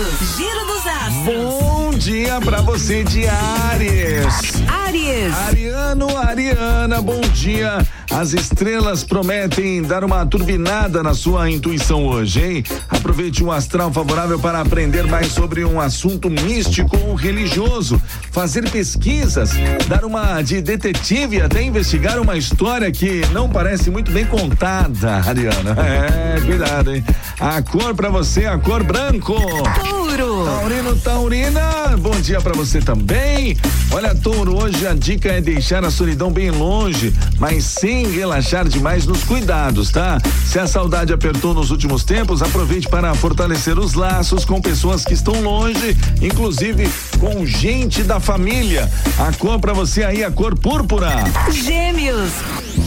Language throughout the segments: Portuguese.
astros. Giro dos astros. Bom dia pra você de Ares. Aries. Ariano, Ariana, bom dia. As estrelas prometem dar uma turbinada na sua intuição hoje, hein? Aproveite um astral favorável para aprender mais sobre um assunto místico ou religioso, fazer pesquisas, dar uma de detetive e até investigar uma história que não parece muito bem contada, Ariana. É, cuidado, hein? A cor para você, a cor branco. Touro. Taurino, Taurina, bom dia para você também. Olha, Touro, hoje a dica é deixar a solidão bem longe, mas sem relaxar demais nos cuidados, tá? Se a saudade apertou nos últimos tempos, aproveite para fortalecer os laços com pessoas que estão longe, inclusive com gente da família. A cor para você aí, a cor púrpura. Gêmeos.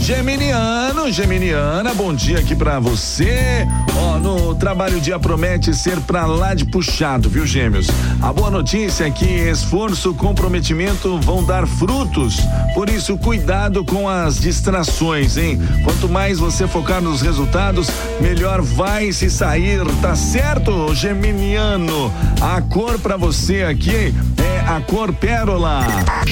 Geminiano, Geminiana, bom dia aqui pra você. Ó, no trabalho o dia promete ser pra lá de puxado, viu, Gêmeos? A boa notícia é que esforço, comprometimento vão dar frutos. Por isso, cuidado com as distrações, hein? Quanto mais você focar nos resultados, melhor vai se sair, tá certo, Geminiano? A cor pra você aqui é a cor pérola.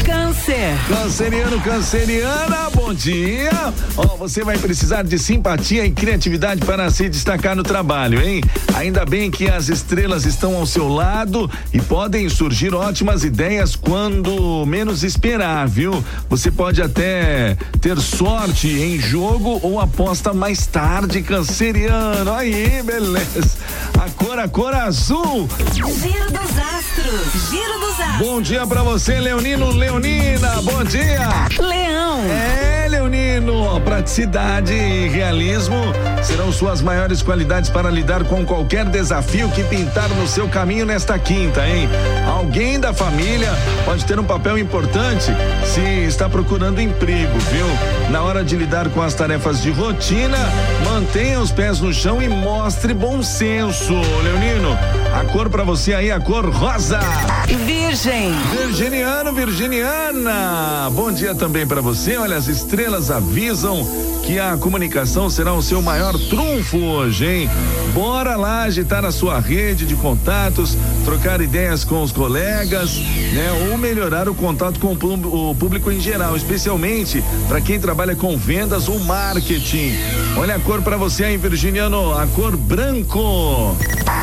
Câncer. Canceriano, canceriana, bom dia. Ó, você vai precisar de simpatia e criatividade para se destacar no trabalho, hein? Ainda bem que as estrelas estão ao seu lado e podem surgir ótimas ideias quando menos esperar, viu? Você pode até ter sorte em jogo ou aposta mais tarde, canceriano. Aí, beleza. A cor, a cor azul. Giro dos astros. Giro dos astros. Bom dia pra você, Leonino, Leonina. Bom dia. Leão. É, Leonino, praticidade e realismo serão suas maiores qualidades para lidar com qualquer desafio que pintar no seu caminho nesta quinta, hein? Alguém da família pode ter um papel importante se está procurando emprego, viu? Na hora de lidar com as tarefas de rotina, mantenha os pés no chão e mostre bom senso, Leonino. A cor para você aí, a cor rosa. Virgem. Virginiano, Virginiana, bom dia também para você. Olha, as estrelas avisam que a comunicação será o seu maior trunfo hoje, hein? Bora lá agitar a sua rede de contatos, trocar ideias com os colegas, né? Ou melhorar o contato com o público em geral, especialmente para quem trabalha com vendas ou marketing. Olha a cor para você aí, Virginiano, a cor branco.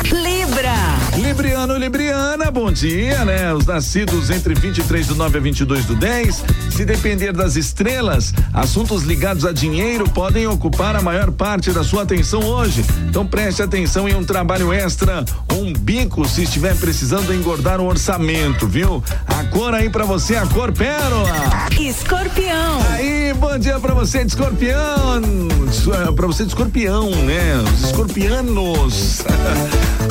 Libra. Libriano, Libriana, bom dia, né? Os nascidos entre 23 do 9 a 22 do 10. Se depender das estrelas, assuntos ligados a dinheiro podem ocupar a maior parte da sua atenção hoje. Então preste atenção em um trabalho extra, um bico se estiver precisando engordar um orçamento, viu? A cor aí pra você, a cor pérola. Escorpião. Aí, bom dia pra você de escorpião. Su- Pra você de escorpião, né? Os escorpianos.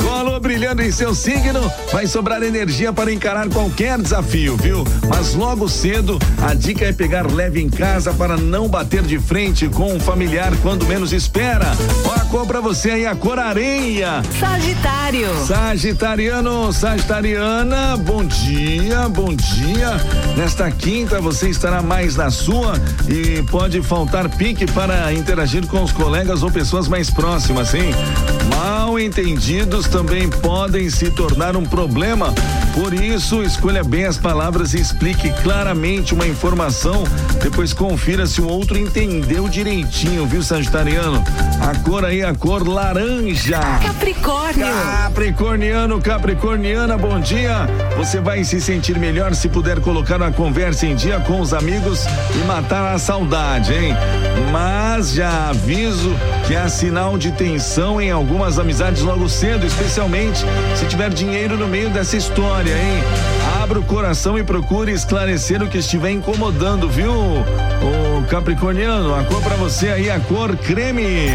Com a lua brilhando em seu signo, vai sobrar energia para encarar qualquer desafio, viu? Mas logo cedo, a dica é pegar leve em casa para não bater de frente com um familiar quando menos espera. Ó, a cor pra você aí, a cor areia. Sagitário. Sagitariano, Sagitariana, bom dia, bom dia. Nesta quinta você estará mais na sua e pode faltar pique para interagir com os colegas ou pessoas mais próximas, hein? Mal entendidos também podem se tornar um problema. Por isso, escolha bem as palavras e explique claramente uma informação. Depois confira se o outro entendeu direitinho, viu, Sagitariano? A cor aí, a cor laranja. Capricórnio. Capricorniano, Capricorniana, bom dia. Você vai se sentir melhor se puder colocar uma conversa em dia com os amigos e matar a saudade, hein? Mas já aviso que há sinal de tensão em algumas amizades logo cedo, especialmente se tiver dinheiro no meio dessa história, hein? Abra o coração e procure esclarecer o que estiver incomodando, viu? O Capricorniano, a cor pra você aí, a cor creme.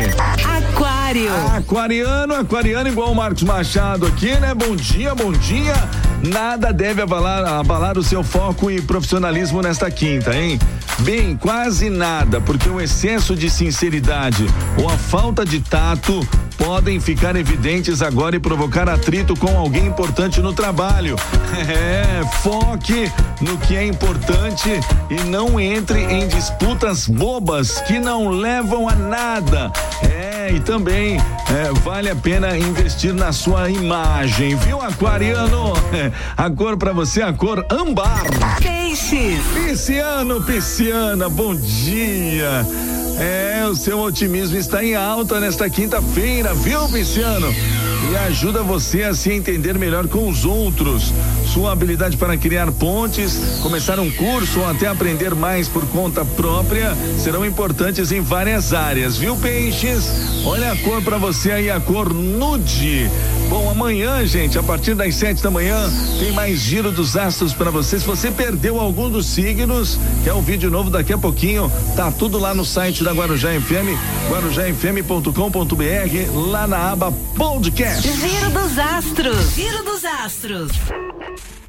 Aquário. Aquariano, aquariano igual o Marcos Machado aqui, né? Bom dia, bom dia. Nada deve abalar, abalar o seu foco e profissionalismo nesta quinta, hein? Bem, quase nada, porque o excesso de sinceridade ou a falta de tato podem ficar evidentes agora e provocar atrito com alguém importante no trabalho. É, foque no que é importante e não entre em disputas bobas que não levam a nada. É, e também é, vale a pena investir na sua imagem, viu, Aquariano? É, a cor para você, a cor âmbar. Peixes. Pisciano, pisciana, bom dia. É, o seu otimismo está em alta nesta quinta-feira, viu, Pisciano? E ajuda você a se entender melhor com os outros. Sua habilidade para criar pontes, começar um curso ou até aprender mais por conta própria serão importantes em várias áreas, viu, Peixes? Olha a cor para você aí, a cor nude. Bom, amanhã, gente, a partir das sete da manhã, tem mais giro dos astros para você. Se você perdeu algum dos signos, que é um vídeo novo daqui a pouquinho, tá tudo lá no site da Guarujá FM, guarujafm.com.br, lá na aba podcast. Giro dos astros. Giro dos astros.